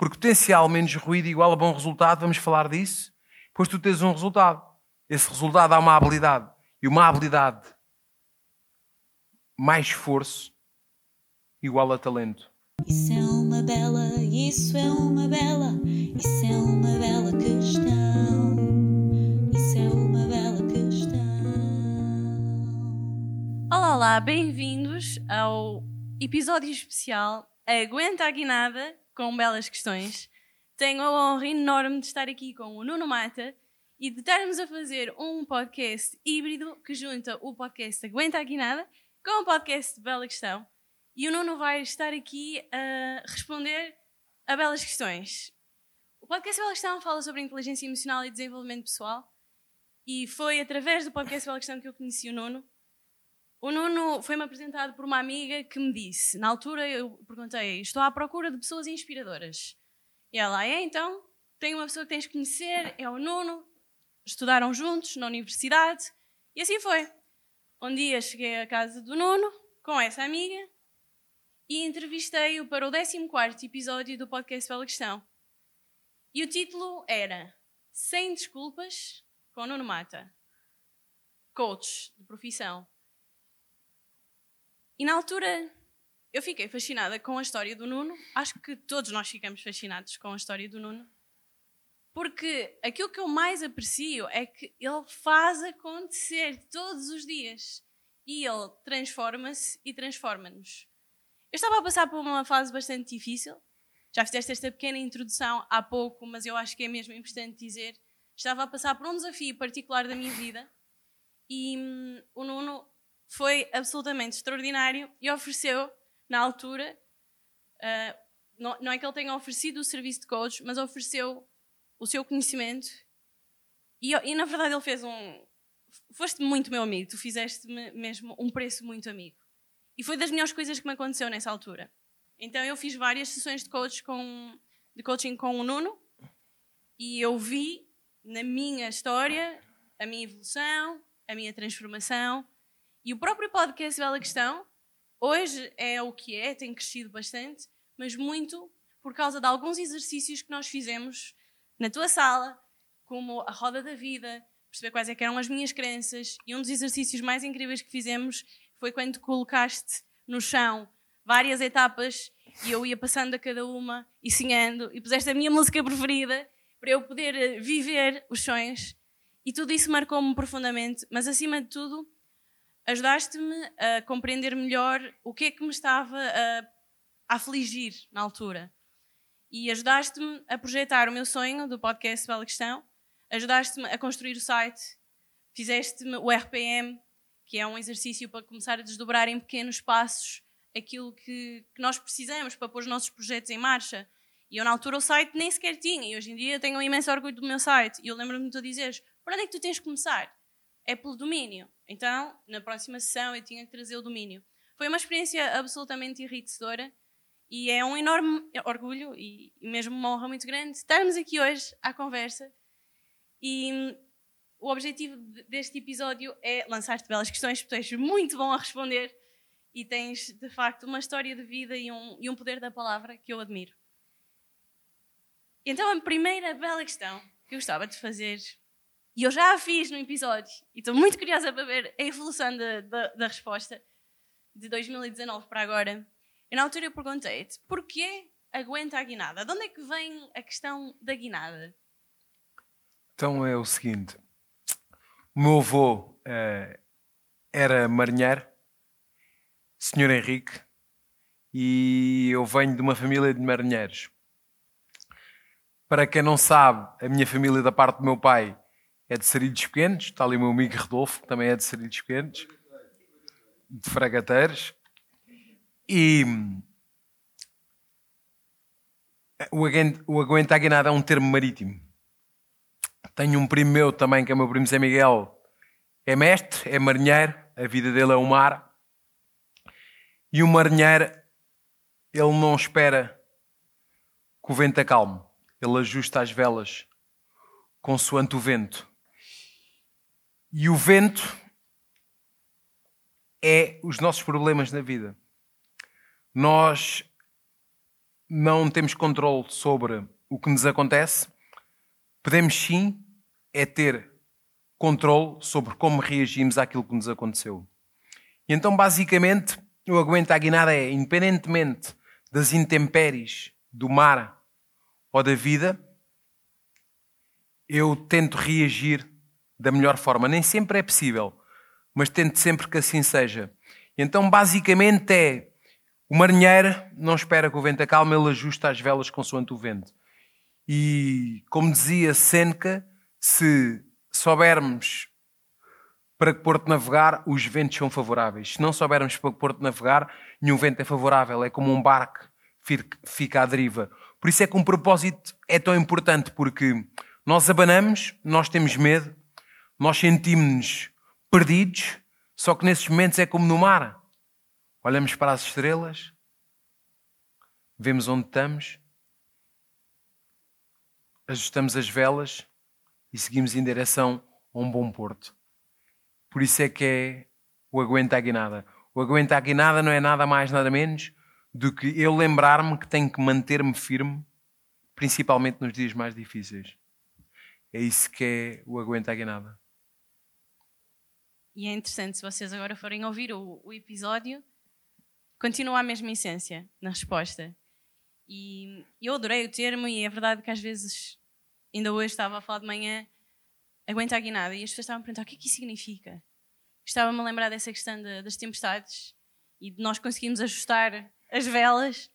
Porque potencial menos ruído igual a bom resultado, vamos falar disso. Depois tu tens um resultado. Esse resultado há uma habilidade. E uma habilidade mais esforço igual a talento. Isso é uma bela, isso é uma bela, isso é uma bela questão. Isso é uma bela questão. Olá, olá, bem-vindos ao episódio especial Aguenta a Guinada com belas questões. Tenho a honra enorme de estar aqui com o Nuno Mata e de estarmos a fazer um podcast híbrido que junta o podcast Aguenta a Guinada com o podcast Bela Questão. E o Nuno vai estar aqui a responder a belas questões. O podcast Bela Questão fala sobre inteligência emocional e desenvolvimento pessoal. E foi através do podcast Bela Questão que eu conheci o Nuno. O Nuno foi-me apresentado por uma amiga que me disse, na altura eu perguntei, estou à procura de pessoas inspiradoras. E ela, é então, tem uma pessoa que tens de conhecer, é o Nuno, estudaram juntos na universidade, e assim foi. Um dia cheguei à casa do Nuno, com essa amiga, e entrevistei-o para o 14 episódio do podcast Bela Questão. E o título era Sem Desculpas com Nuno Mata, coach de profissão. E na altura eu fiquei fascinada com a história do Nuno. Acho que todos nós ficamos fascinados com a história do Nuno. Porque aquilo que eu mais aprecio é que ele faz acontecer todos os dias. E ele transforma-se e transforma-nos. Eu estava a passar por uma fase bastante difícil. Já fizeste esta pequena introdução há pouco, mas eu acho que é mesmo importante dizer. Estava a passar por um desafio particular da minha vida e hum, o Nuno foi absolutamente extraordinário e ofereceu, na altura, uh, não, não, é que ele tenha oferecido o serviço de coach, mas ofereceu o seu conhecimento e, e na verdade ele fez um. Foste muito meu amigo, tu fizeste mesmo um preço muito amigo. E foi das melhores coisas que me aconteceu nessa altura. Então eu fiz várias sessões de, coach com, de coaching com o Nuno e eu vi na minha história a minha evolução, a minha transformação e o próprio podcast Bela Questão hoje é o que é, tem crescido bastante, mas muito por causa de alguns exercícios que nós fizemos na tua sala, como a roda da vida, perceber quais é eram as minhas crenças. E um dos exercícios mais incríveis que fizemos foi quando colocaste no chão várias etapas e eu ia passando a cada uma e sonhando e puseste a minha música preferida para eu poder eh, viver os sonhos. E tudo isso marcou-me profundamente, mas acima de tudo ajudaste-me a compreender melhor o que é que me estava a, afligir na altura e ajudaste-me a projetar o meu sonho do podcast Bela Questão, ajudaste-me a construir o site, fizeste-me o RPM, que é um exercício para começar a desdobrar em pequenos passos aquilo que, que, nós precisamos para pôr os nossos projetos em marcha. E eu, na altura, o site nem sequer tinha. E hoje em dia tenho um imenso orgulho do meu site. E eu lembro-me de tu dizeres: para onde é que tu tens de começar? É pelo domínio. Então, na próxima sessão, eu tinha que trazer o domínio. Foi uma experiência absolutamente enriquecedora. E é um enorme orgulho e mesmo uma honra muito grande estarmos aqui hoje à conversa. E o objetivo deste episódio é lançar-te belas questões, porque tu és muito bom a responder e tens, de facto, uma história de vida e um, e um poder da palavra que eu admiro. Então, a primeira bela questão que eu gostava de fazer, e eu já a fiz no episódio, e estou muito curiosa para ver a evolução da, da, da resposta de 2019 para agora. E na altura eu perguntei-te, porquê aguenta a guinada? De onde é que vem a questão da guinada? Então é o seguinte, o meu avô uh, era marinheiro, senhor Henrique, e eu venho de uma família de marinheiros. Para quem não sabe, a minha família da parte do meu pai é de Sarilhos Pequenos, está ali o meu amigo Rodolfo, que também é de Sarilhos Pequenos, de Fragateiros. E o, o aguenta guinada é um termo marítimo. Tenho um primo meu também, que é meu primo Zé Miguel, é mestre, é marinheiro, a vida dele é o mar. E o marinheiro, ele não espera que o vento acalme, ele ajusta as velas consoante o vento. E o vento é os nossos problemas na vida. Nós não temos controle sobre o que nos acontece, podemos sim é ter controle sobre como reagimos àquilo que nos aconteceu. E então, basicamente, o aguenta a guinada é, independentemente das intempéries do mar ou da vida, eu tento reagir da melhor forma. Nem sempre é possível, mas tento sempre que assim seja. Então, basicamente, é o marinheiro não espera que o vento acalme, ele ajusta as velas consoante o vento. E, como dizia Seneca, se soubermos para que porto navegar, os ventos são favoráveis. Se não soubermos para que porto navegar, nenhum vento é favorável. É como um barco fica à deriva. Por isso é que um propósito é tão importante, porque nós abanamos, nós temos medo, nós sentimos-nos perdidos, só que nesses momentos é como no mar. Olhamos para as estrelas, vemos onde estamos, ajustamos as velas e seguimos em direção a um bom porto. Por isso é que é o aguenta a guinada. O aguenta a guinada não é nada mais, nada menos do que eu lembrar-me que tenho que manter-me firme, principalmente nos dias mais difíceis. É isso que é o aguenta a guinada. E é interessante, se vocês agora forem ouvir o, o episódio, continua a mesma essência na resposta. E eu adorei o termo, e é verdade que às vezes, ainda hoje estava a falar de manhã, aguenta a guinada, e as pessoas estavam a perguntar o que é que isso significa. Estava-me a lembrar dessa questão de, das tempestades e de nós conseguirmos ajustar as velas.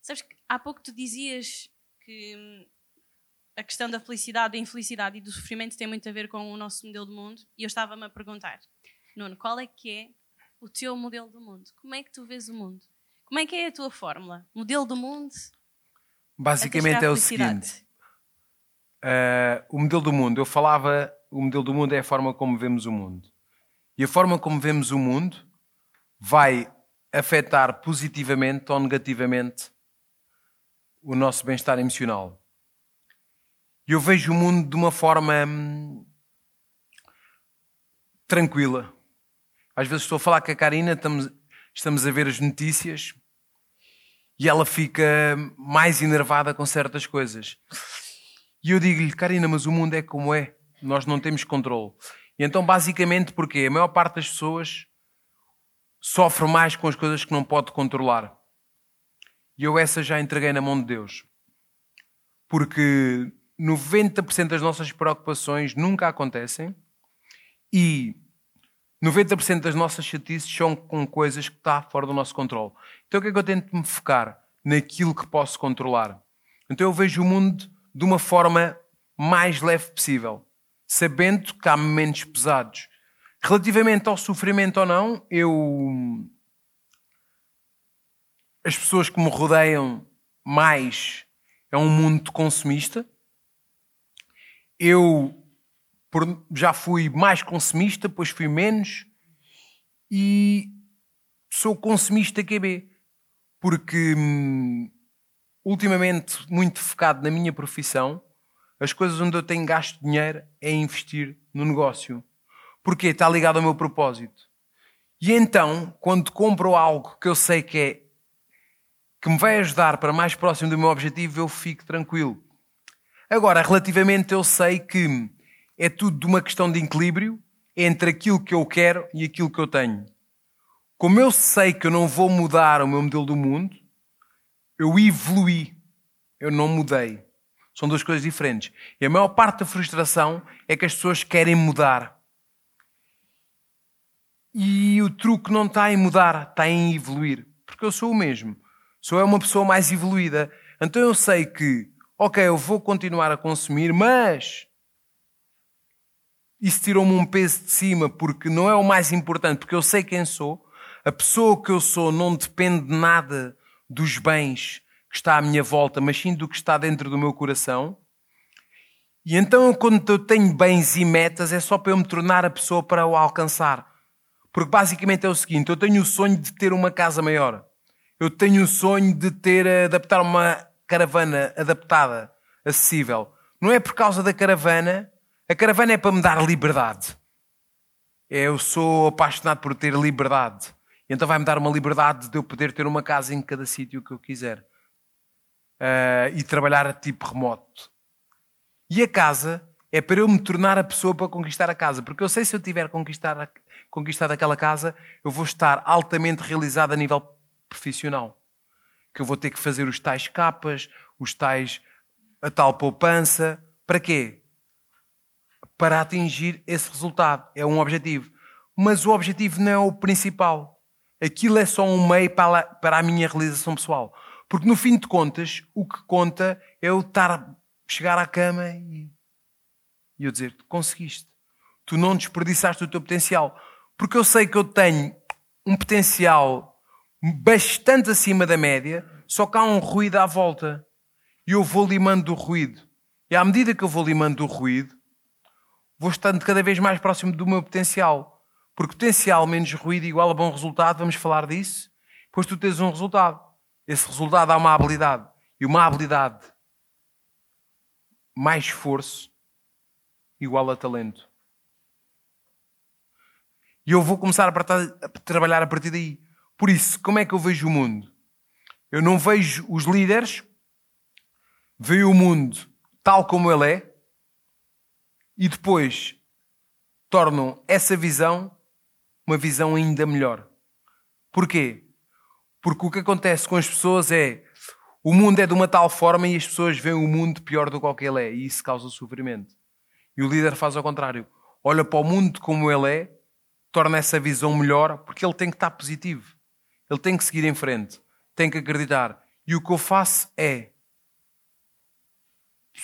Sabes que há pouco tu dizias que hum, a questão da felicidade, da infelicidade e do sofrimento tem muito a ver com o nosso modelo de mundo. E eu estava-me a perguntar, Nuno, qual é que é o teu modelo do mundo? Como é que tu vês o mundo? Como é que é a tua fórmula? Modelo do mundo? Basicamente é o seguinte: uh, o modelo do mundo. Eu falava, o modelo do mundo é a forma como vemos o mundo. E a forma como vemos o mundo vai afetar positivamente ou negativamente o nosso bem-estar emocional. Eu vejo o mundo de uma forma hum, tranquila. Às vezes estou a falar com a Karina, estamos, estamos a ver as notícias e ela fica mais enervada com certas coisas. E eu digo-lhe, Karina, mas o mundo é como é, nós não temos controle. E então, basicamente, porque a maior parte das pessoas sofre mais com as coisas que não pode controlar. E eu essa já entreguei na mão de Deus. Porque 90% das nossas preocupações nunca acontecem e 90% das nossas chatices são com coisas que está fora do nosso controle. Então o que é que eu tento me focar? Naquilo que posso controlar. Então eu vejo o mundo de uma forma mais leve possível, sabendo que há momentos pesados. Relativamente ao sofrimento ou não, eu. As pessoas que me rodeiam mais é um mundo consumista. Eu já fui mais consumista, depois fui menos. E sou consumista QB. Porque hum, ultimamente, muito focado na minha profissão, as coisas onde eu tenho gasto dinheiro é investir no negócio. Porque está ligado ao meu propósito. E então, quando compro algo que eu sei que é que me vai ajudar para mais próximo do meu objetivo, eu fico tranquilo. Agora, relativamente, eu sei que é tudo de uma questão de equilíbrio entre aquilo que eu quero e aquilo que eu tenho. Como eu sei que eu não vou mudar o meu modelo do mundo, eu evoluí, eu não mudei. São duas coisas diferentes. E a maior parte da frustração é que as pessoas querem mudar. E o truque não está em mudar, está em evoluir. Porque eu sou o mesmo. Sou uma pessoa mais evoluída. Então eu sei que, ok, eu vou continuar a consumir, mas isso tirou-me um peso de cima porque não é o mais importante, porque eu sei quem sou. A pessoa que eu sou não depende de nada dos bens que está à minha volta, mas sim do que está dentro do meu coração. E então, quando eu tenho bens e metas, é só para eu me tornar a pessoa para o alcançar. Porque basicamente é o seguinte: eu tenho o sonho de ter uma casa maior. Eu tenho o sonho de ter, adaptar uma caravana adaptada, acessível. Não é por causa da caravana. A caravana é para me dar liberdade. Eu sou apaixonado por ter liberdade. Então vai-me dar uma liberdade de eu poder ter uma casa em cada sítio que eu quiser. ah, e trabalhar a tipo remoto. E a casa é para eu me tornar a pessoa para conquistar a casa. Porque eu sei se eu tiver conquistar a- conquistado aquela casa, eu vou estar altamente realizado a nível profissional. Que eu vou ter que fazer os tais capas, os tais, a tal poupança. Para quê? Para atingir esse resultado. É um objetivo. Mas o objetivo não é o principal. Aquilo é só um meio para a, minha realização pessoal. Porque no fim de contas, o que conta é eu estar, chegar à cama e, e eu dizer: conseguiste. Tu não desperdiçaste o teu potencial. Porque eu sei que eu tenho um potencial bastante acima da média, só que há um ruído à volta. E eu vou limando do ruído. E à medida que eu vou limando do ruído, vou estando cada vez mais próximo do meu potencial. Porque potencial menos ruído igual a bom resultado, vamos falar disso. Depois tu tens um resultado. Esse resultado há uma habilidade. E uma habilidade mais esforço igual a talento. E eu vou começar a trabalhar a partir daí. Por isso, como é que eu vejo o mundo? Eu não vejo os líderes, vejo o mundo tal como ele é e depois tornam essa visão uma visão ainda melhor. Porquê? Porque o que acontece com as pessoas é o mundo é de uma tal forma e as pessoas veem o mundo pior do que ele é e isso causa sofrimento. E o líder faz ao contrário. Olha para o mundo como ele é, torna essa visão melhor porque ele tem que estar positivo. Ele tem que seguir em frente, tem que acreditar. E o que eu faço é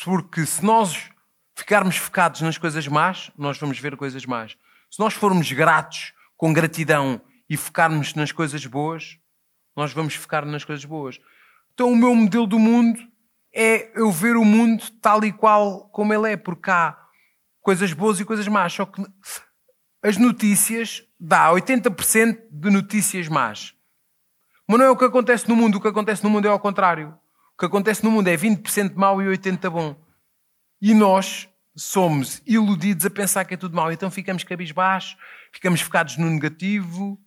porque se nós ficarmos focados nas coisas más, nós vamos ver coisas más. Se nós formos gratos, com gratidão e focarmos nas coisas boas, nós vamos focar nas coisas boas. Então o meu modelo do mundo é eu ver o mundo tal e qual como ele é, porque há coisas boas e coisas más. Só que as notícias dá 80% de notícias más. Mas não é o que acontece no mundo, o que acontece no mundo é ao contrário. O que acontece no mundo é 20% mau e 80% bom. E nós somos iludidos a pensar que é tudo mau. Então ficamos cabisbaixos, ficamos focados no negativo.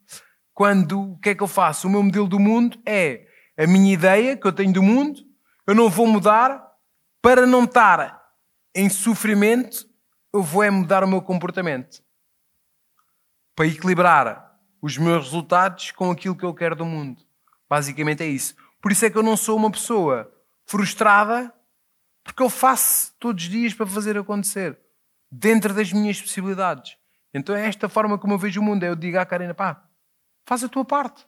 Quando, o que é que eu faço? O meu modelo do mundo é a minha ideia que eu tenho do mundo. Eu não vou mudar para não estar em sofrimento. Eu vou é mudar o meu comportamento. Para equilibrar os meus resultados com aquilo que eu quero do mundo. Basicamente é isso. Por isso é que eu não sou uma pessoa frustrada, porque eu faço todos os dias para fazer acontecer, dentro das minhas possibilidades. Então é esta forma como eu vejo o mundo. É eu digo à Karina, pá, faz a tua parte.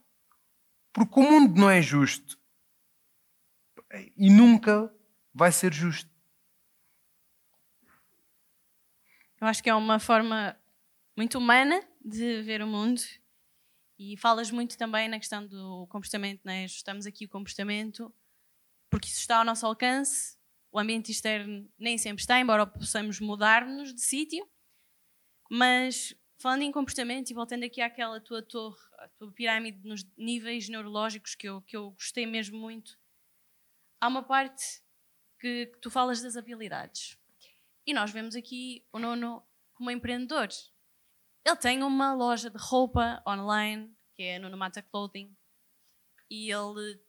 Porque o mundo não é justo. E nunca vai ser justo. Eu acho que é uma forma muito humana de ver o mundo e falas muito também na questão do comportamento, né? ajustamos aqui o comportamento porque isso está ao nosso alcance, o ambiente externo nem sempre está, embora possamos mudar-nos de sítio, mas falando em comportamento e voltando aqui àquela tua torre, a tua pirâmide nos níveis neurológicos que eu, que eu gostei mesmo muito, há uma parte que, que tu falas das habilidades. E nós vemos aqui o Nono como empreendedor. Ele tem uma loja de roupa online, que é a Nono Mata Clothing, e ele,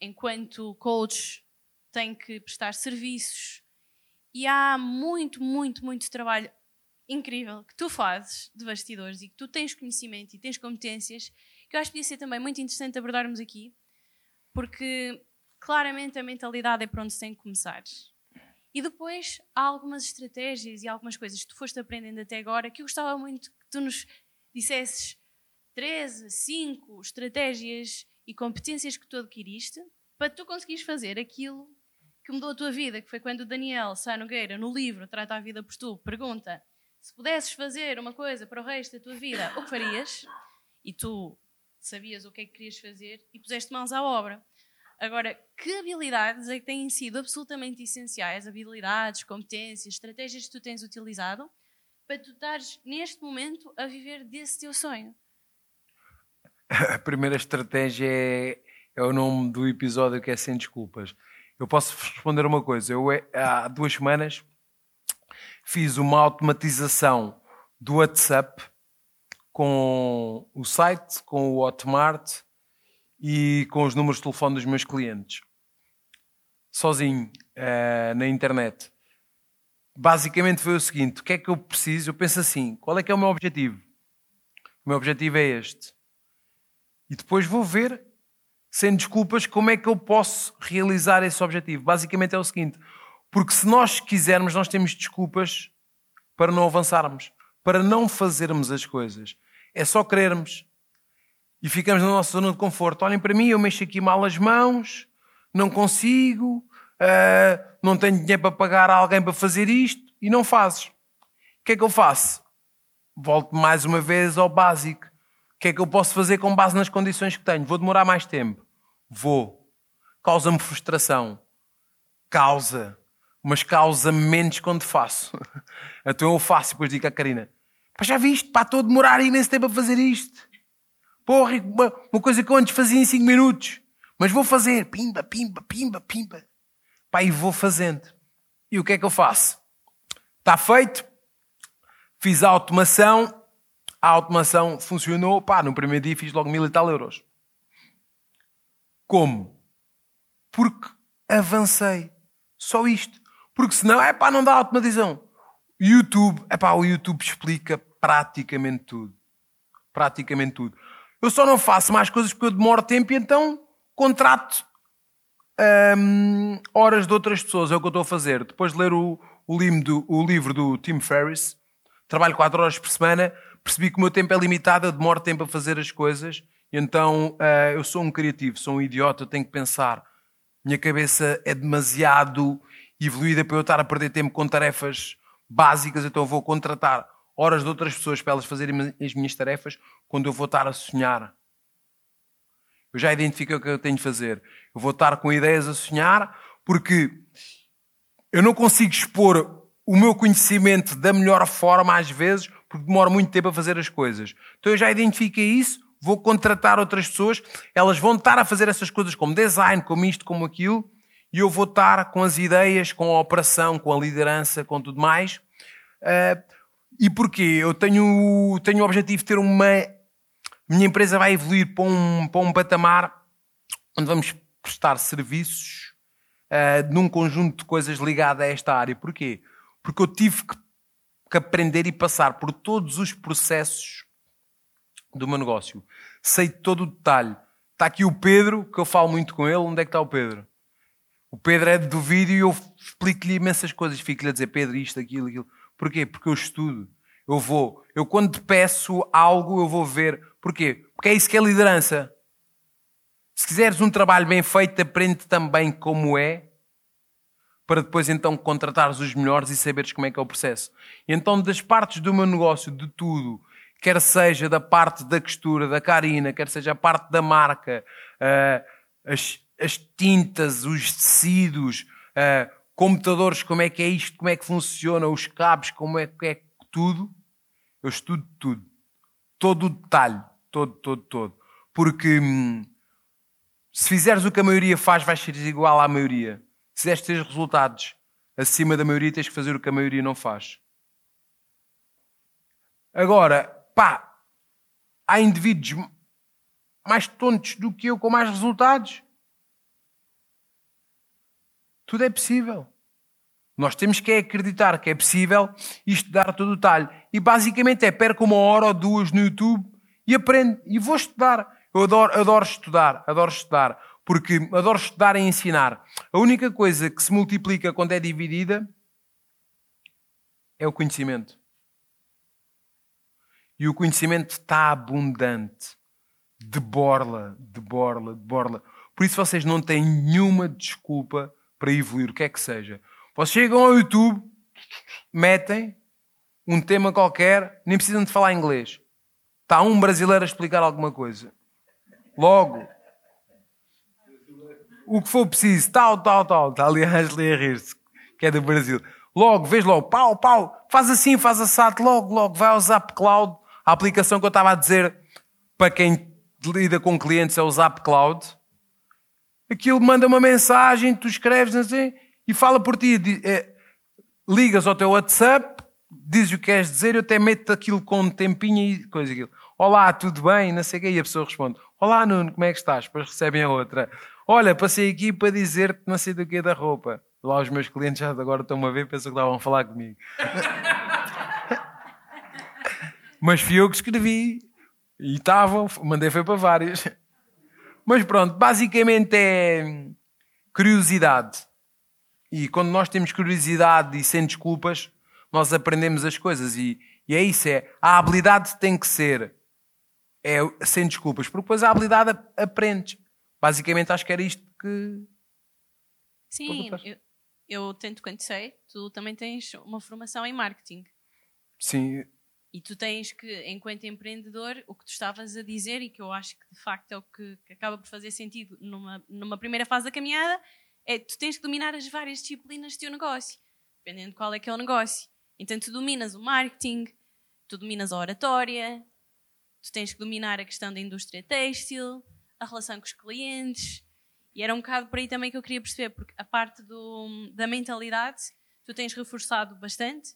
enquanto coach, tem que prestar serviços. E há muito, muito, muito trabalho incrível que tu fazes de bastidores e que tu tens conhecimento e tens competências, que eu acho que podia ser também muito interessante abordarmos aqui, porque claramente a mentalidade é para onde se tem que começar. E depois há algumas estratégias e algumas coisas que tu foste aprendendo até agora que eu gostava muito que tu nos dissesses três, cinco estratégias e competências que tu adquiriste para tu conseguires fazer aquilo que mudou a tua vida, que foi quando o Daniel Sá Nogueira, no livro Trata a Vida por Tu, pergunta se pudesses fazer uma coisa para o resto da tua vida, o que farias? E tu sabias o que é que querias fazer e puseste mãos à obra. Agora, que habilidades é que têm sido absolutamente essenciais, habilidades, competências, estratégias que tu tens utilizado para tu estares neste momento a viver desse teu sonho? A primeira estratégia é, é o nome do episódio que é Sem Desculpas. Eu posso responder uma coisa. Eu, eh, há duas semanas, fiz uma automatização do WhatsApp com o site, com o Hotmart e com os números de telefone dos meus clientes. sozinho eh, na internet. Basicamente foi o seguinte: o que é que eu preciso? Eu penso assim: qual é que é o meu objetivo? O meu objetivo é este. E depois vou ver, sem desculpas, como é que eu posso realizar esse objetivo. Basicamente é o seguinte: porque se nós quisermos, nós temos desculpas para não avançarmos, para não fazermos as coisas. É só querermos. E ficamos na nossa zona de conforto. Olhem para mim, eu mexo aqui mal as mãos, não consigo, uh, não tenho dinheiro para pagar a alguém para fazer isto e não fazes. O que é que eu faço? Volto mais uma vez ao básico. O que é que eu posso fazer com base nas condições que tenho? Vou demorar mais tempo? Vou. Causa-me frustração. Causa. Mas causa-me menos quando faço. Então eu faço e depois digo à Karina: Pá, já viste? Pá, estou a demorar imenso tempo a fazer isto. Porra, uma coisa que eu antes fazia em 5 minutos. Mas vou fazer. Pimba, pimba, pimba, pimba. Pá, e vou fazendo. E o que é que eu faço? Está feito. Fiz a automação. A automação funcionou. Pá, no primeiro dia fiz logo mil e tal euros. Como? Porque avancei. Só isto. Porque senão, é pá, não dá automatização. YouTube, é pá, o YouTube explica praticamente tudo. Praticamente tudo. Eu só não faço mais coisas porque eu demoro tempo e então contrato hum, horas de outras pessoas. É o que eu estou a fazer. Depois de ler o, o, livro, do, o livro do Tim Ferriss, trabalho 4 horas por semana, percebi que o meu tempo é limitado, eu demoro tempo a fazer as coisas. Então uh, eu sou um criativo, sou um idiota, tenho que pensar. Minha cabeça é demasiado evoluída para eu estar a perder tempo com tarefas básicas, então eu vou contratar horas de outras pessoas para elas fazerem as minhas tarefas quando eu vou estar a sonhar. Eu já identifiquei o que eu tenho de fazer. Eu vou estar com ideias a sonhar porque eu não consigo expor o meu conhecimento da melhor forma às vezes porque demora muito tempo a fazer as coisas. Então eu já identifiquei isso, vou contratar outras pessoas, elas vão estar a fazer essas coisas como design, como isto, como aquilo, e eu vou estar com as ideias, com a operação, com a liderança, com tudo mais. Uh, e porquê? Eu tenho, tenho o objetivo de ter uma. Minha empresa vai evoluir para um, para um patamar onde vamos prestar serviços uh, num conjunto de coisas ligadas a esta área. Porquê? Porque eu tive que, que aprender e passar por todos os processos do meu negócio. Sei todo o detalhe. Está aqui o Pedro, que eu falo muito com ele. Onde é que está o Pedro? O Pedro é do vídeo e eu explico-lhe imensas coisas. Fico-lhe a dizer, Pedro, isto, aquilo, aquilo. Porquê? Porque eu estudo. Eu vou. Eu quando te peço algo, eu vou ver. Porquê? Porque é isso que é liderança. Se quiseres um trabalho bem feito, aprende também como é, para depois então contratares os melhores e saberes como é que é o processo. E então, das partes do meu negócio, de tudo, quer seja da parte da costura, da carina, quer seja a parte da marca, uh, as, as, tintas, os tecidos, uh, computadores, como é que é isto, como é que funciona, os cabos, como é que é tudo. Eu estudo tudo. Todo o detalhe. Todo, todo, todo. Porque hum, se fizeres o que a maioria faz, vais ser igual à maioria. Se quiseres ter resultados acima da maioria, tens que fazer o que a maioria não faz. Agora, pá, há indivíduos mais tontos do que eu com mais resultados. Tudo é possível. Nós temos que acreditar que é possível e estudar todo o detalhe. E basicamente é perco uma hora ou duas no YouTube e aprendo. E vou estudar. Eu adoro, adoro estudar, adoro estudar. Porque adoro estudar e ensinar. A única coisa que se multiplica quando é dividida é o conhecimento. E o conhecimento está abundante. De borla, de borla, de borla. Por isso vocês não têm nenhuma desculpa para evoluir, o que é que seja. Vocês chegam ao YouTube, metem um tema qualquer, nem precisam de falar inglês. Está um brasileiro a explicar alguma coisa. Logo, o que for preciso, tal, tal, tal. Está ali a Ashley a rir-se, que é do Brasil. Logo, vês logo, pau, pau, faz assim, faz assado, logo, logo, vai ao Zap Cloud, a aplicação que eu estava a dizer para quem lida com clientes é o Zap Cloud aquilo manda uma mensagem, tu escreves assim, e fala por ti. É, ligas ao teu WhatsApp, dizes o que queres dizer, eu até meto aquilo com um tempinho e coisa aquilo. Olá, tudo bem? Não sei o quê. E a pessoa responde: Olá, Nuno, como é que estás? Depois recebem a outra: Olha, passei aqui para dizer-te não sei do que da roupa. Lá os meus clientes já agora estão a ver, pensam que estavam a falar comigo. Mas fui eu que escrevi. E estavam, mandei foi para vários. Mas pronto, basicamente é curiosidade. E quando nós temos curiosidade e sem desculpas, nós aprendemos as coisas. E, e é isso, é a habilidade tem que ser é, sem desculpas, porque depois a habilidade aprendes. Basicamente acho que era isto que. Sim, eu, eu tanto quanto sei, tu também tens uma formação em marketing. Sim. E tu tens que, enquanto empreendedor, o que tu estavas a dizer e que eu acho que de facto é o que, que acaba por fazer sentido numa, numa primeira fase da caminhada, é tu tens que dominar as várias disciplinas do teu negócio, dependendo de qual é que é o negócio. Então tu dominas o marketing, tu dominas a oratória, tu tens que dominar a questão da indústria têxtil, a relação com os clientes. E era um bocado por aí também que eu queria perceber, porque a parte do, da mentalidade tu tens reforçado bastante.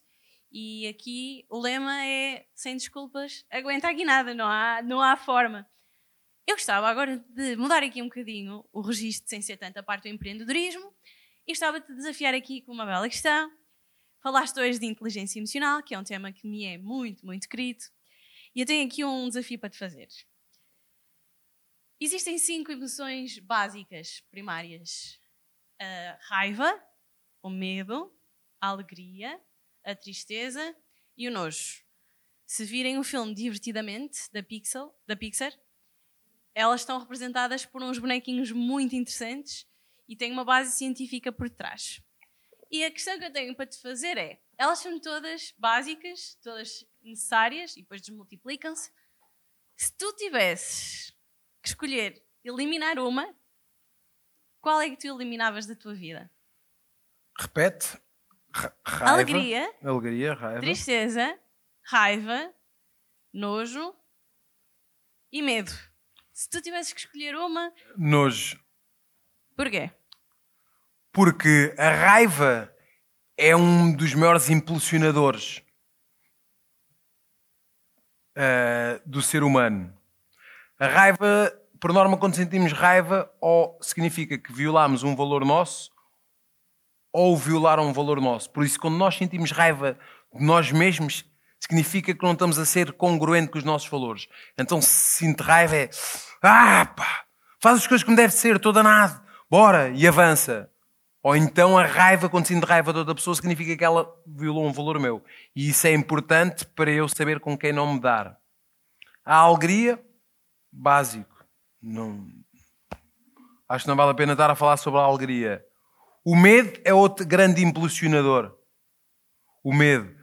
E aqui o lema é, sem desculpas, aguenta aqui nada, não há, não há forma. Eu gostava agora de mudar aqui um bocadinho o registro, sem ser tanto a parte do empreendedorismo, e gostava de te desafiar aqui com uma bela questão. Falaste hoje de inteligência emocional, que é um tema que me é muito, muito querido. E eu tenho aqui um desafio para te fazer. Existem cinco emoções básicas, primárias: a raiva, o medo, a alegria, a tristeza e o nojo. Se virem o filme Divertidamente, da, Pixel, da Pixar, elas estão representadas por uns bonequinhos muito interessantes e têm uma base científica por trás. E a questão que eu tenho para te fazer é: elas são todas básicas, todas necessárias e depois desmultiplicam-se. Se tu tivesses que escolher eliminar uma, qual é que tu eliminavas da tua vida? Repete. Raiva, alegria, alegria, raiva, tristeza, raiva, nojo e medo. Se tu tivesses que escolher uma, nojo. Porquê? Porque a raiva é um dos maiores impulsionadores uh, do ser humano. A raiva, por norma, quando sentimos raiva, ou significa que violamos um valor nosso, ou violaram um valor nosso. Por isso, quando nós sentimos raiva de nós mesmos, significa que não estamos a ser congruente com os nossos valores. Então, se sinto raiva, é ah, pá, faz as coisas como deve ser, estou danado, bora, e avança. Ou então a raiva, quando sinto raiva de outra pessoa, significa que ela violou um valor meu. E isso é importante para eu saber com quem não me dar. A alegria, básico. Não... Acho que não vale a pena estar a falar sobre a alegria. O medo é outro grande impulsionador. O medo.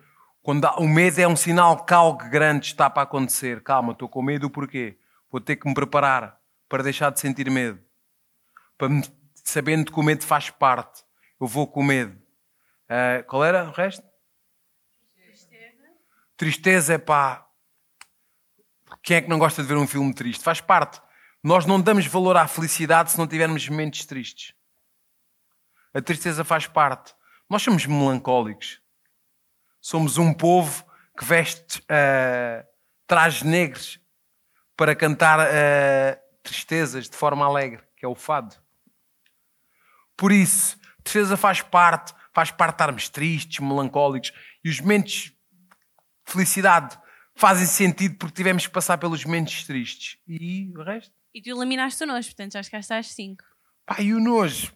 Quando há... O medo é um sinal que algo grande está para acontecer. Calma, estou com medo, porquê? Vou ter que me preparar para deixar de sentir medo. Para me... Sabendo que o medo faz parte. Eu vou com medo. Uh, qual era o resto? Tristeza. Tristeza é pá. Quem é que não gosta de ver um filme triste? Faz parte. Nós não damos valor à felicidade se não tivermos momentos tristes. A tristeza faz parte. Nós somos melancólicos. Somos um povo que veste uh, trajes negros para cantar uh, tristezas de forma alegre, que é o fado. Por isso, tristeza faz parte, faz parte de estarmos tristes, melancólicos, e os momentos de felicidade fazem sentido porque tivemos que passar pelos momentos tristes. E o resto? E tu eliminaste o nojo, portanto já chegaste às 5. Pá, e o nojo?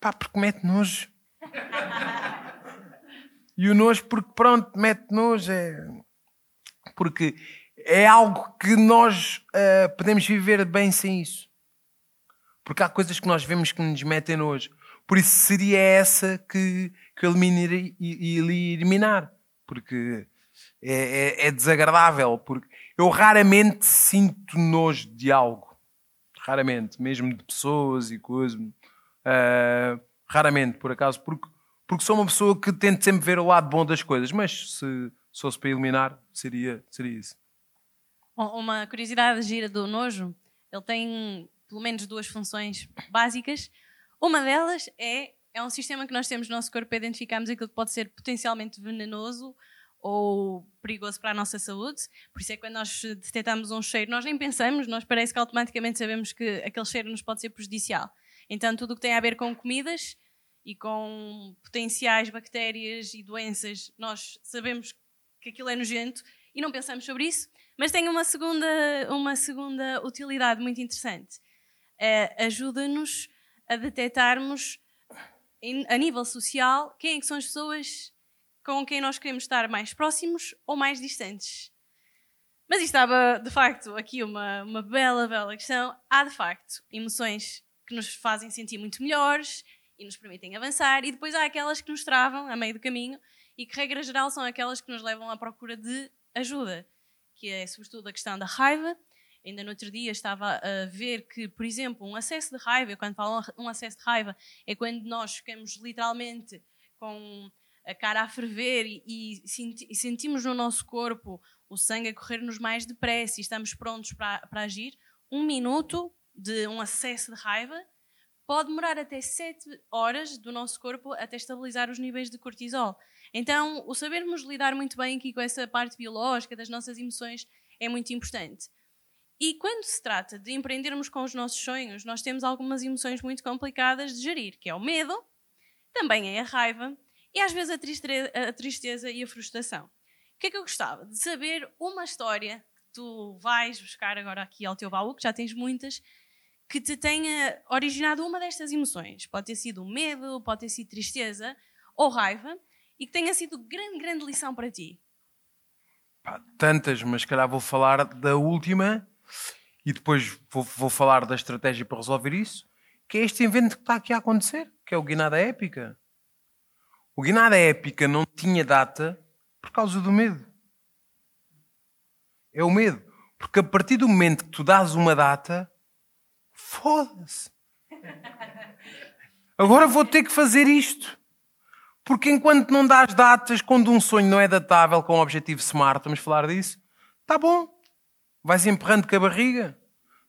Pá, porque mete nojo. e o nojo porque, pronto, mete nojo. É... Porque é algo que nós uh, podemos viver bem sem isso. Porque há coisas que nós vemos que nos metem nojo. Por isso seria essa que, que eu eliminaria, eliminar. Porque é, é, é, desagradável. Porque eu raramente sinto nojo de algo. Raramente. Mesmo de pessoas e coisas. Uh, raramente, por acaso. Porque, porque sou uma pessoa que tento sempre ver o lado bom das coisas. Mas se, se fosse para eliminar, seria, seria isso. Uma curiosidade gira do nojo. Ele tem pelo menos duas funções básicas. Uma delas é, é um sistema que nós temos no nosso corpo para identificarmos aquilo que pode ser potencialmente venenoso ou perigoso para a nossa saúde. Por isso é que quando nós detectamos um cheiro, nós nem pensamos, nós parece que automaticamente sabemos que aquele cheiro nos pode ser prejudicial. Então, tudo o que tem a ver com comidas e com potenciais bactérias e doenças, nós sabemos que aquilo é nojento e não pensamos sobre isso, mas tem uma segunda, uma segunda utilidade muito interessante. É, Ajuda-nos a detectarmos, a nível social, quem é que são as pessoas com quem nós queremos estar mais próximos ou mais distantes. Mas isto estava, de facto, aqui uma, uma bela, bela questão. Há, de facto, emoções que nos fazem sentir muito melhores e nos permitem avançar, e depois há aquelas que nos travam a meio do caminho e que, regra geral, são aquelas que nos levam à procura de ajuda, que é, sobretudo, a questão da raiva. Ainda no outro dia estava a ver que, por exemplo, um acesso de raiva, quando falo um acesso de raiva, é quando nós ficamos literalmente com a cara a ferver e, e sentimos no nosso corpo o sangue a correr-nos mais depressa e estamos prontos para, para agir. Um minuto de um acesso de raiva pode demorar até 7 horas do nosso corpo até estabilizar os níveis de cortisol. Então, o sabermos lidar muito bem aqui com essa parte biológica das nossas emoções é muito importante. E quando se trata de empreendermos com os nossos sonhos, nós temos algumas emoções muito complicadas de gerir, que é o medo, também é a raiva e às vezes a tristeza, e a frustração. O que é que eu gostava? De saber uma história que tu vais buscar agora aqui ao teu baú, que já tens muitas, que te tenha originado uma destas emoções. Pode ter sido medo, pode ter sido tristeza ou raiva, e que tenha sido grande, grande lição para ti. Pá, tantas, mas se calhar vou falar da última e depois vou, vou falar da estratégia para resolver isso, que é este evento que está aqui a acontecer, que é o Guinada Épica. O Guinada Épica não tinha data por causa do medo. É o medo. Porque a partir do momento que tu dás uma data, foda-se. Agora vou ter que fazer isto. Porque enquanto não dás datas, quando um sonho não é datável com o objetivo SMART, vamos falar disso, tá bom. Vais emperrando com a barriga.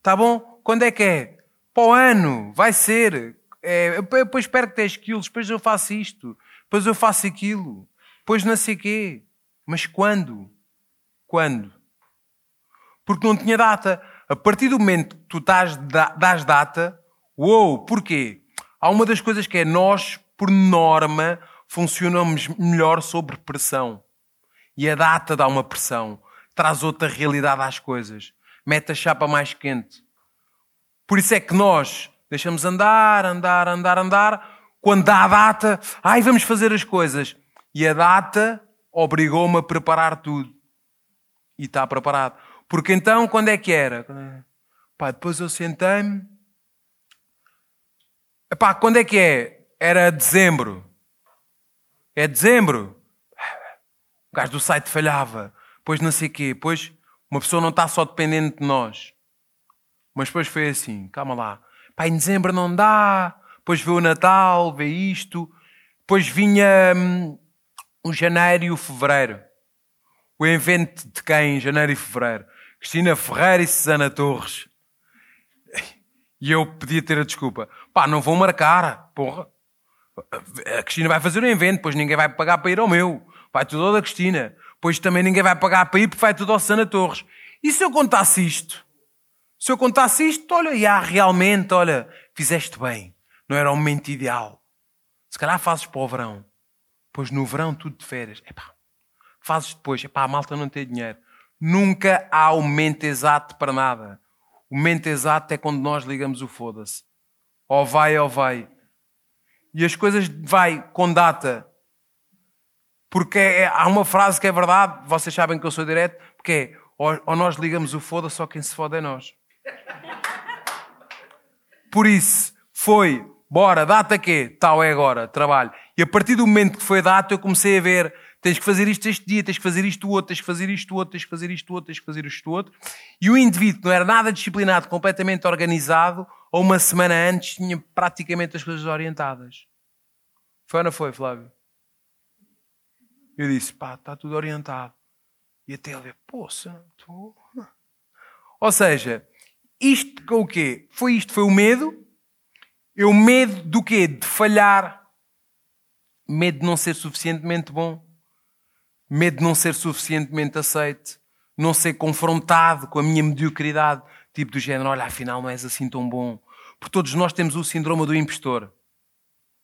Tá bom. Quando é que é? Para o ano. Vai ser. É, depois perco 10 quilos, depois eu faço isto, depois eu faço aquilo, depois não sei quê. Mas quando? Quando? Porque não tinha data. A partir do momento que tu dás, dás data, uou, porquê? Há uma das coisas que é nós, por norma, funcionamos melhor sobre pressão. E a data dá uma pressão, traz outra realidade às coisas, mete a chapa mais quente. Por isso é que nós deixamos andar, andar, andar, andar. Quando dá a data, ai, vamos fazer as coisas. E a data obrigou-me a preparar tudo. E está preparado. Porque então, quando é que era? Pá, depois eu sentei-me. Epá, quando é que é? Era dezembro. É dezembro. O gajo do site falhava. Pois não sei o quê. Pois uma pessoa não está só dependente de nós. Mas depois foi assim, calma lá. Pá, em dezembro não dá. Depois veio o Natal, veio isto. Depois vinha hum, o janeiro e o fevereiro. O evento de quem? Janeiro e fevereiro. Cristina Ferreira e Susana Torres. E eu podia ter a desculpa. Pá, não vou marcar. Porra. A Cristina vai fazer um evento, pois ninguém vai pagar para ir ao meu. Vai tudo ao da Cristina. Pois também ninguém vai pagar para ir porque vai tudo ao Susana Torres. E se eu contasse isto? Se eu contasse isto, olha, e há realmente, olha, fizeste bem. Não era o momento ideal. Se calhar fazes para o verão. Pois no verão tudo de férias. Epá, fazes depois. Epá, a malta não tem dinheiro. Nunca há o momento exato para nada. O momento exato é quando nós ligamos o foda-se. Ou vai ou vai. E as coisas vai com data. Porque é- há uma frase que é verdade, vocês sabem que eu sou direto, porque é ou, ou nós ligamos o foda, só quem se foda é nós. Por isso, foi, bora, data quê? Tal é agora, trabalho. E a partir do momento que foi data, eu comecei a ver, tens que fazer isto este dia, tens que fazer isto outro, tens que fazer isto outro, tens que fazer isto outro, tens que fazer isto outro. E o indivíduo que não era nada disciplinado, completamente organizado, ou uma semana antes tinha praticamente as coisas orientadas. Foi ou não foi, Flávio? Eu disse, pá, está tudo orientado. E até ele, poça, estou... Ou seja, isto com o quê? Foi isto, foi o medo. Eu medo do quê? De falhar. Medo de não ser suficientemente bom. Medo de não ser suficientemente aceite. Não ser confrontado com a minha mediocridade. Tipo do género, olha, afinal não és assim tão bom. Porque todos nós temos o síndrome do impostor.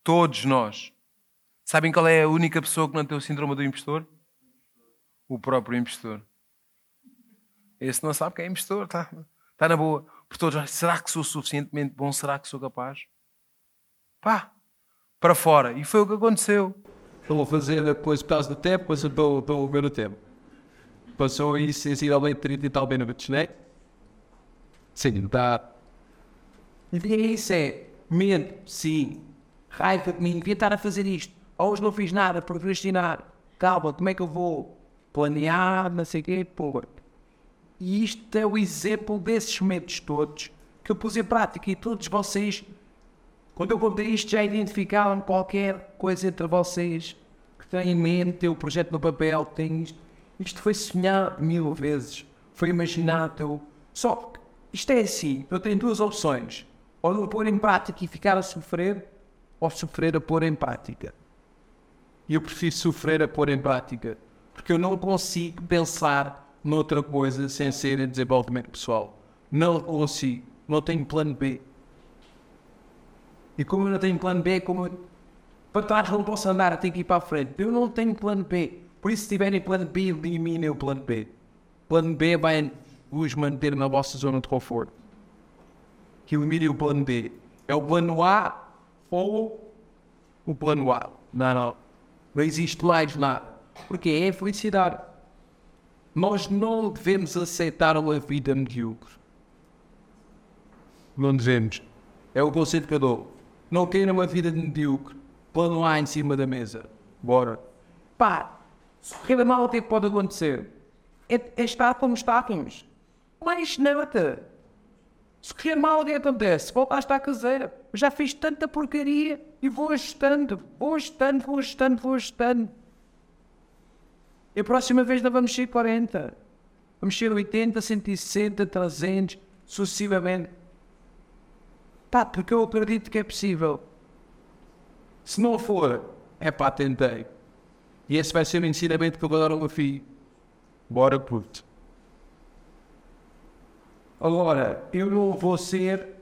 Todos nós. Sabem qual é a única pessoa que não tem o síndrome do impostor? O próprio impostor. Esse não sabe que é impostor, está tá na boa. Por todos será que sou suficientemente bom? Será que sou capaz? Pá, para fora. E foi o que aconteceu. Estou a fazer depois por causa do tempo, depois estou a ver o tempo. Passou aí sensivelmente 30 e tal minutos, não é? Sim, está. Isso é medo, sim. Raiva de mim, devia estar a fazer isto. Hoje não fiz nada, procrastinar. Calma, como é que eu vou planear, não sei o quê, pô. E isto é o exemplo desses medos todos que eu pus em prática e todos vocês quando eu contei isto, já identificaram qualquer coisa entre vocês que têm em mente, tem o projeto no papel, tem isto. Isto foi sonhado mil vezes, foi imaginado. Só que isto é assim: eu tenho duas opções. Ou não pôr em prática e ficar a sofrer, ou sofrer a pôr em prática. E eu prefiro sofrer a pôr em prática, porque eu não consigo pensar noutra coisa sem ser em desenvolvimento pessoal. Não consigo, não tenho plano B. E como eu não tenho plano B, como eu, para trás não posso andar, eu tenho que ir para a frente. Eu não tenho plano B. Por isso, se tiverem plano B, eliminem o plano B. Plano B vai vos manter na vossa zona de conforto. Que eliminem o plano B. É o plano A ou o plano A. Não, não. Não existe mais nada. Porque é a felicidade. Nós não devemos aceitar uma vida medíocre. Não devemos. É o conceito que eu dou. Não queira uma vida de medíocre. Plano A em cima da mesa. Bora. Pá, correr mal, o que é que pode acontecer? É, é estar como estávamos. Mais nada. Se correr mal, o que acontece? Voltar a estar caseira. Já fiz tanta porcaria e vou ajustando, vou ajustando, vou ajustando, vou ajustando. E a próxima vez não vamos ser 40. Vamos ser 80, 160, 300, sucessivamente. Pá, porque eu acredito que é possível. Se não for, é pá, tentei. E esse vai ser o ensinamento que eu vou dar ao meu filho. Bora, puto. Agora, eu não vou ser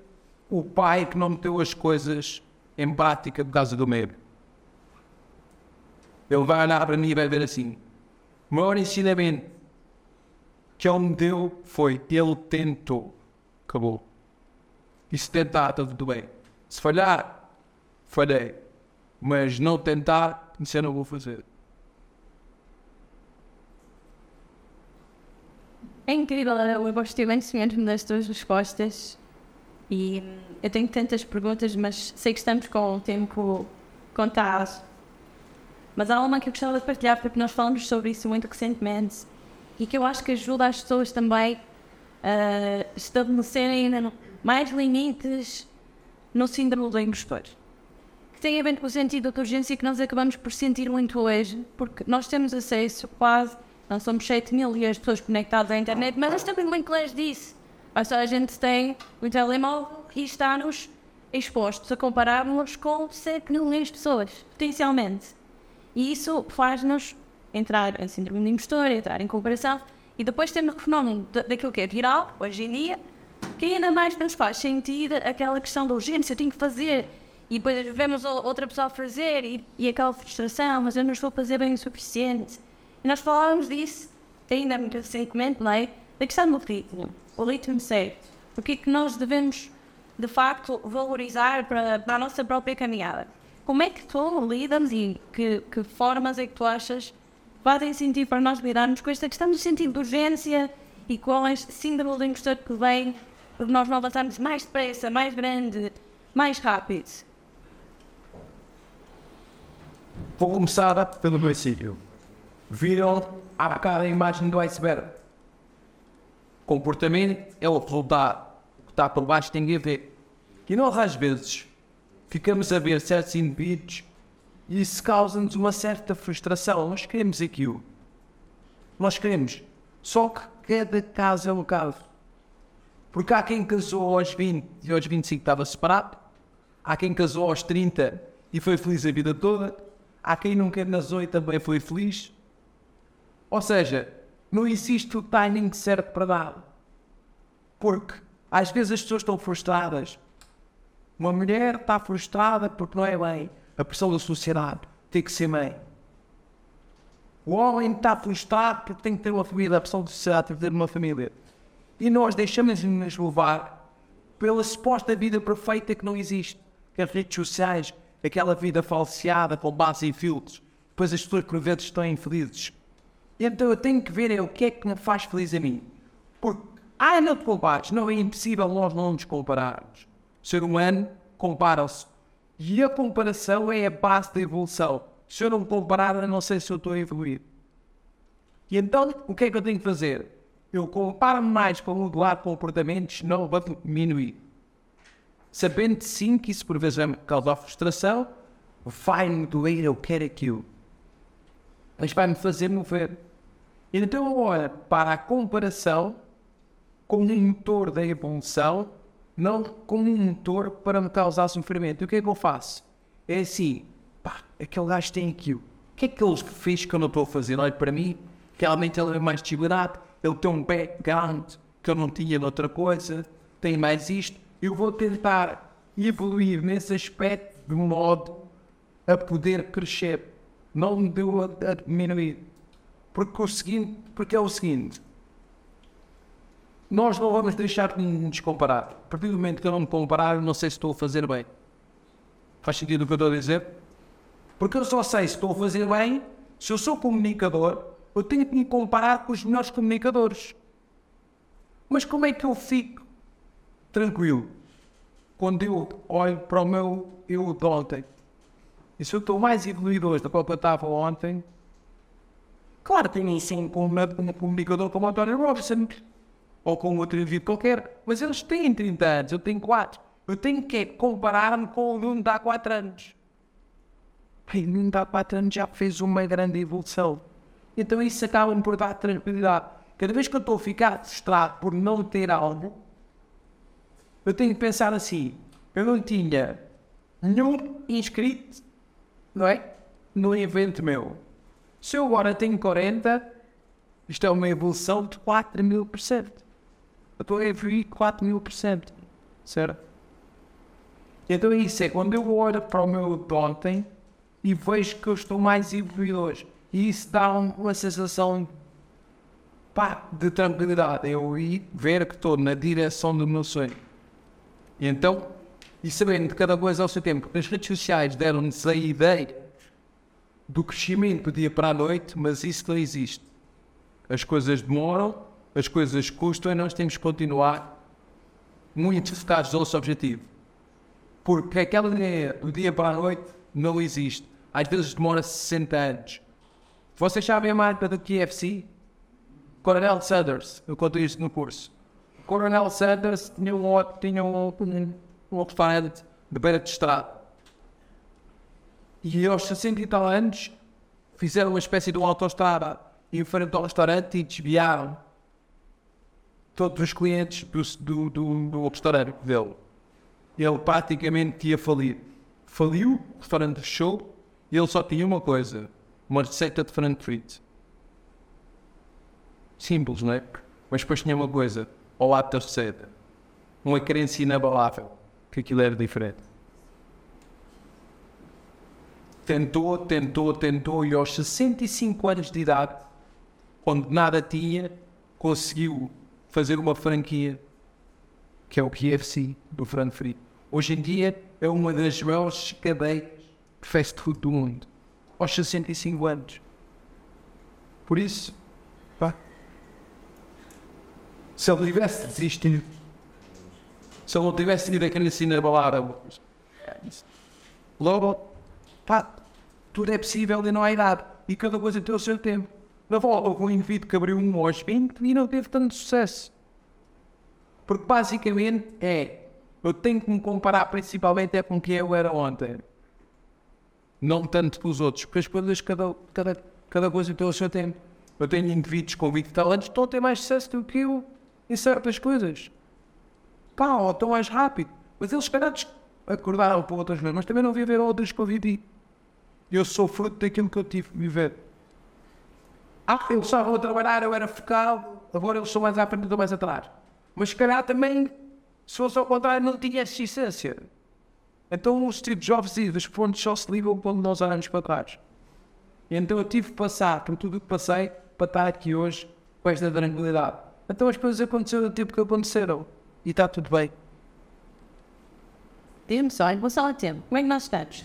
o pai que não meteu as coisas em prática por causa do medo. Ele vai olhar para mim e vai ver assim. O maior ensinamento que ele me deu foi ele tentou. Acabou. E se tentar, está tudo bem. Se falhar, falhei. Mas não tentar, isso eu não vou fazer. É incrível, eu gostei imenso mesmo das tuas respostas e hum, eu tenho tantas perguntas, mas sei que estamos com o tempo contado. Mas há uma que eu gostava de partilhar porque nós falamos sobre isso muito recentemente e que eu acho que ajuda as pessoas também a estabelecerem mais limites no síndrome do impostor. Que tem a ver com o sentido de urgência que nós acabamos por sentir muito hoje, porque nós temos acesso quase não somos 7 mil e as pessoas conectadas à internet, mas nós também muito longe disso. Ou seja, a gente tem o telemóvel e está-nos expostos a compararmos com 7 milhões de pessoas, potencialmente. E isso faz-nos entrar em síndrome de impostor, entrar em comparação, e depois temos o fenómeno daquilo que é viral, hoje em dia, que ainda mais nos faz sentir aquela questão da urgência, eu tenho que fazer, e depois vemos outra pessoa fazer, e, e aquela frustração, mas eu não estou a fazer bem o suficiente. E nós falávamos disso, ainda muito recentemente, não é? Da questão do ritmo, o ritmo certo. O que é que nós devemos, de facto, valorizar para, para a nossa própria caminhada. Como é que tu lidas e que, que formas é que tu achas podem sentir para nós lidarmos com esta questão do sentido de urgência e com este síndrome do impostor que vem por nós não avançarmos mais depressa, mais grande, mais rápido? Vou começar pelo princípio. Viram há bocado a imagem do iceberg. Comportamento é o resultado. O que está por baixo tem que ver. E nós, às vezes, ficamos a ver certos indivíduos e isso causa-nos uma certa frustração. Nós queremos aquilo. Nós queremos. Só que cada caso é um caso. Porque há quem casou aos 20 e aos 25 estava separado. Há quem casou aos 30 e foi feliz a vida toda. Há quem nunca casou e também foi feliz. Ou seja, não existe o timing certo para dar. Porque às vezes as pessoas estão frustradas Uma mulher está frustrada porque não é bem. A pressão da sociedade tem que ser mãe. O homem está frustrado porque tem que ter uma família. A pressão da sociedade tem que ter uma família. E nós deixamos-nos levar pela suposta vida perfeita que não existe. As redes sociais, aquela vida falseada com base em filtros. Depois as pessoas por vezes estão infelizes. Então eu tenho que ver é o que é que me faz feliz a mim. Porque há não te compares, não é impossível nós não nos compararmos. O ser humano compara-se. E a comparação é a base da evolução. Se eu não me comparar, não sei se eu estou a evoluir. E então, o que é que eu tenho que fazer? Eu comparo-me mais para modular comportamentos, não para diminuir. Sabendo sim que isso por vezes vai me causar frustração, vai-me doer, eu quero aquilo. Mas vai-me fazer mover. Então eu olho para a comparação como um motor da evolução, não como um motor para me causar sofrimento. O que é que eu faço? É assim, pá, aquele gajo tem aquilo. O que é que ele fez que eu não estou a fazer? Olha para mim, realmente ele é mais disciplinado, ele tem um background que eu não tinha noutra coisa, tem mais isto. Eu vou tentar evoluir nesse aspecto de modo a poder crescer, não me deu a, a diminuir. Porque o seguinte, porque é o seguinte, nós não vamos deixar de nos comparar. A partir do momento que eu não me comparar, eu não sei se estou a fazer bem. Faz sentido o que eu estou a dizer? Porque eu só sei se estou a fazer bem se eu sou comunicador, eu tenho que me comparar com os melhores comunicadores. Mas como é que eu fico tranquilo quando eu olho para o meu eu de ontem? E se eu estou mais evoluído hoje do que eu estava ontem, claro, tenho sim um, um comunicador como o António Robson ou com outro indivíduo qualquer, mas eles têm 30 anos, eu tenho 4. Eu tenho que comparar-me com o aluno de há 4 anos. O aluno de há 4 anos já fez uma grande evolução. Então isso acaba-me por dar tranquilidade. Cada vez que eu estou a ficar frustrado por não ter algo, eu tenho que pensar assim: eu não tinha nenhum inscrito, não é? No evento meu. Se eu agora tenho 40, isto é uma evolução de 4 mil por cento. Eu estou a evoluir 4 mil por cento. Certo? Então isso é quando eu olho para o meu de ontem e vejo que eu estou mais evoluído hoje. E isso dá uma sensação pá, de tranquilidade. Eu ir ver que estou na direção do meu sonho. E então, e sabendo de cada coisa ao seu tempo, as redes sociais deram-nos a ideia do crescimento do dia para a noite, mas isso não existe. As coisas demoram, as coisas custam e nós temos que continuar muito focados no nosso objetivo. Porque aquela ideia do dia para a noite não existe. Às vezes demora 60 anos. Vocês sabem a marca do KFC? Coronel Sanders, eu conto isto no curso. Coronel Sanders tinha um, tinha um, um, restaurante de beira de estrada. E aos 60 e tal anos fizeram uma espécie de uma autoestrada em frente ao restaurante e desviaram todos os clientes do, do, do restaurante dele. Ele praticamente ia falir. Faliu, o restaurante fechou e ele só tinha uma coisa: uma receita de frango frito. Simples, não é? Mas depois tinha uma coisa: ao lado da receita, uma crença inabalável que aquilo era diferente. Tentou, tentou, tentou e aos 65 anos de idade, quando nada tinha, conseguiu fazer uma franquia que é o KFC do frango frito. Hoje em dia é uma das maiores cadeias de fast food do mundo. Aos 65 anos. Por isso, pá, se ele tivesse desistido, se ele não tivesse tido aquele ensino balada, logo, pá, tudo é possível e não há idade. E cada coisa tem o seu tempo. Na volta, houve um indivíduo que abriu um aos 20 e não teve tanto sucesso. Porque basicamente é, eu tenho que me comparar principalmente é com quem eu era ontem. Não tanto com os outros, porque as coisas, cada, cada, cada coisa tem o seu tempo. Eu tenho indivíduos com 20 talentos que estão a ter mais sucesso do que eu em certas coisas. Pá, ou estão mais rápido. Mas eles, calhar, acordaram para outras coisas, mas também não viveram outras que eu vivi. Eu sou fruto daquilo que eu tive que viver. Ah, eles estavam a trabalhar, eu era focado, agora eles são mais à frente, estou mais atrás. Mas se calhar também, se fosse ao contrário, não tinha essa essência. Então os Steve Jobs e os pontos só se ligam quando nós olhamos para trás. Então eu tive que passar por tudo o que passei para estar aqui hoje com esta tranquilidade. Então as coisas aconteceram do tipo que aconteceram. E está tudo bem. Diz-me só, em relação ao tempo, como é que nós estamos?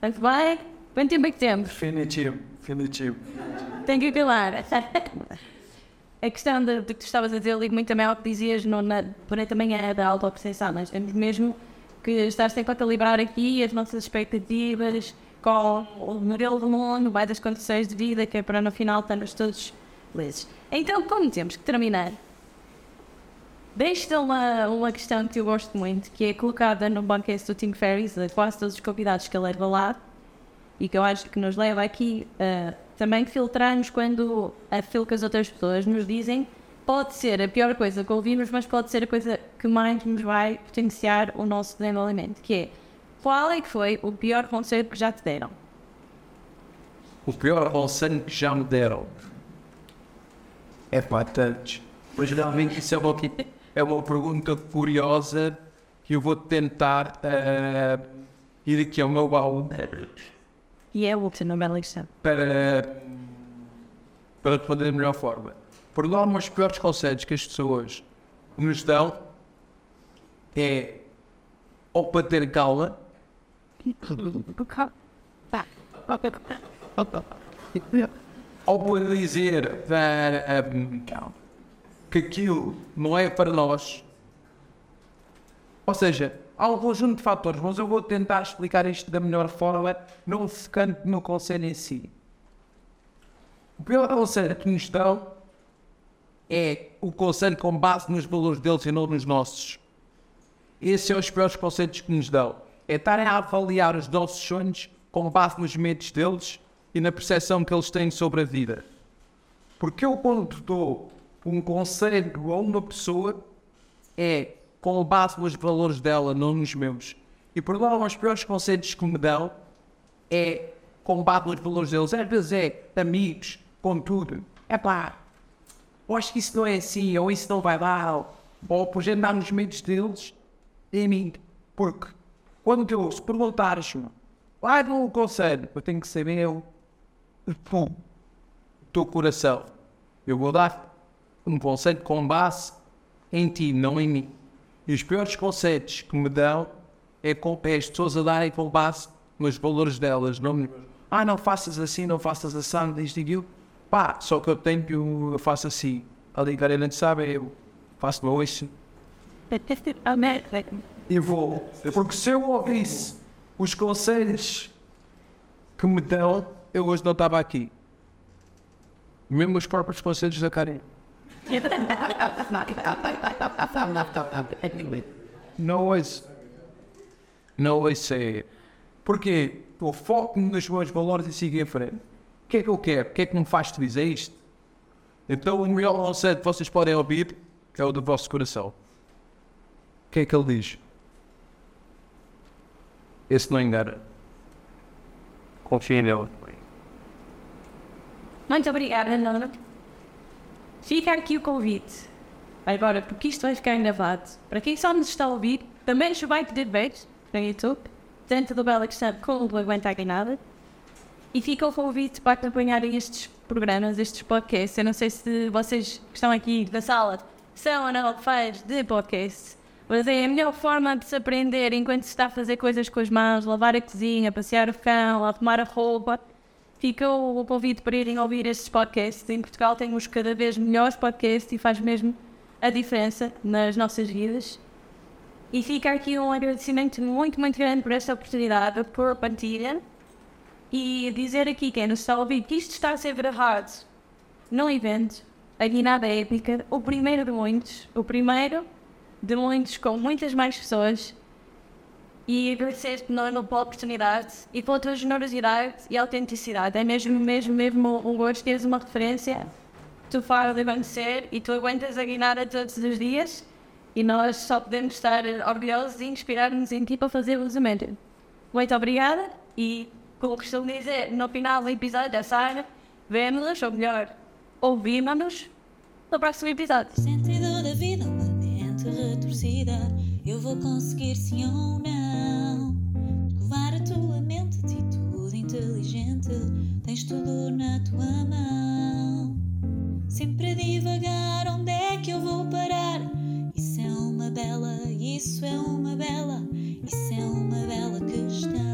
Tanto bem? Quanto tempo é que temos? Definitivo, definitivo. Tem que acabar. A questão de, de que tu estavas a dizer, ligo muito também ao que dizias no, na, porém também é da autopercepção. Nós temos mesmo que estar sempre a calibrar aqui as nossas expectativas com o modelo do mundo, vai das condições de vida, que é para no final estarmos todos felizes. Então, como temos que terminar, deixo-te uma, uma questão que eu gosto muito, que é colocada no podcast do Tim Ferriss, a quase todos os convidados que ele leva lá, e que eu acho que nos leva aqui a também filtrarmos quando aquilo que as outras pessoas nos dizem pode ser a pior coisa que ouvimos, mas pode ser a coisa que mais nos vai potenciar o nosso desenvolvimento, que é qual é que foi o pior conselho que já te deram? O pior conselho que já me deram é para tantos. Mas realmente isso é uma, é uma pergunta curiosa que eu vou tentar eh, ir aqui ao meu baú E é a última bela questão. para, para responder da melhor forma. Por norma, os piores conselhos que as pessoas nos dão é ou para ter calma ou para dizer para, hum, que aquilo não é para nós. Ou seja, há um conjunto de fatores, mas eu vou tentar explicar isto da melhor forma, não focando no conselho em si. O pior conselho que nos dão é o conselho com base nos valores deles e não nos nossos. Esses são os piores conselhos que nos dão. É estarem a avaliar os nossos sonhos com base nos medos deles e na percepção que eles têm sobre a vida. Porque eu, quando dou um conselho a uma pessoa, é com base nos valores dela, não nos meus. E por lá, os piores conselhos que me dão é com base nos valores deles. Às vezes é amigos, com tudo. É pá, eu acho que isso não é assim, ou isso não vai dar, ou por exemplo, dar nos medos deles, é mim. Porque quando tu se perguntares-me, vai um conselho, eu tenho que saber eu, pum, teu coração. Eu vou dar um conselho com base em ti, não em mim. E os piores conselhos que me dão é com é as pessoas a darem com base nos valores delas, não. Ah, não faças assim, não faças assim, diz e Pá, só que eu tenho que eu, faço assim. Ali, cara, não sabe, eu faço isso. E vou. Porque se eu ouvisse os conselhos que me dão, eu hoje não estava aqui. Mesmo os próprios conselhos da Karen. Não ouço. Não ouço é. Porque eu foco nos meus valores e sigo em frente. O que é que eu quero? O que é que me faz feliz? É isto. Então o melhor conselho que vocês podem ouvir é o do vosso coração. O que é que ele diz? Esse não engana. Confia nele. Muito obrigada, Nona. Fica aqui o convite. Agora, porque isto vai ficar gravado. Para quem só nos está a ouvir, também nos vai poder ver no YouTube, tanto do Bela Questão como do Aguenta Nada. E fica o convite para acompanharem estes programas, estes podcasts. Eu não sei se vocês que estão aqui da sala são ou não fãs de podcasts, mas é a melhor forma de se aprender enquanto se está a fazer coisas com as mãos, lavar a cozinha, passear o cão, arrumar a roupa. Fica o convite para irem ouvir estes podcasts. Em Portugal temos cada vez melhores podcasts e faz mesmo a diferença nas nossas vidas. E fica aqui um agradecimento muito, muito grande por esta oportunidade, por partilha. E dizer aqui quem nos está a ouvir que isto está a ser gravado num evento, a Guinada Épica, o primeiro de muitos, o primeiro de muitos com muitas mais pessoas. E agradecer-te pela oportunidade e pela tua generosidade e autenticidade. É mesmo, mesmo, mesmo um gosto teres uma referência. Tu fazes acontecer e tu aguentas a Guinada todos os dias. E nós só podemos estar orgulhosos e inspirar-nos em ti para fazer o. Muito obrigada e, como costumo dizer, no final do episódio, Sara, vemos-nos, ou melhor, ouvimos-nos no próximo episódio. Sentido da vida, uma mente retorcida, eu vou conseguir sim ou não. Levar a tua mente, atitude inteligente, tens tudo na tua mão. Sempre a divagar, onde é que eu vou parar? Isso é uma bela, isso é uma bela, isso é uma bela questão.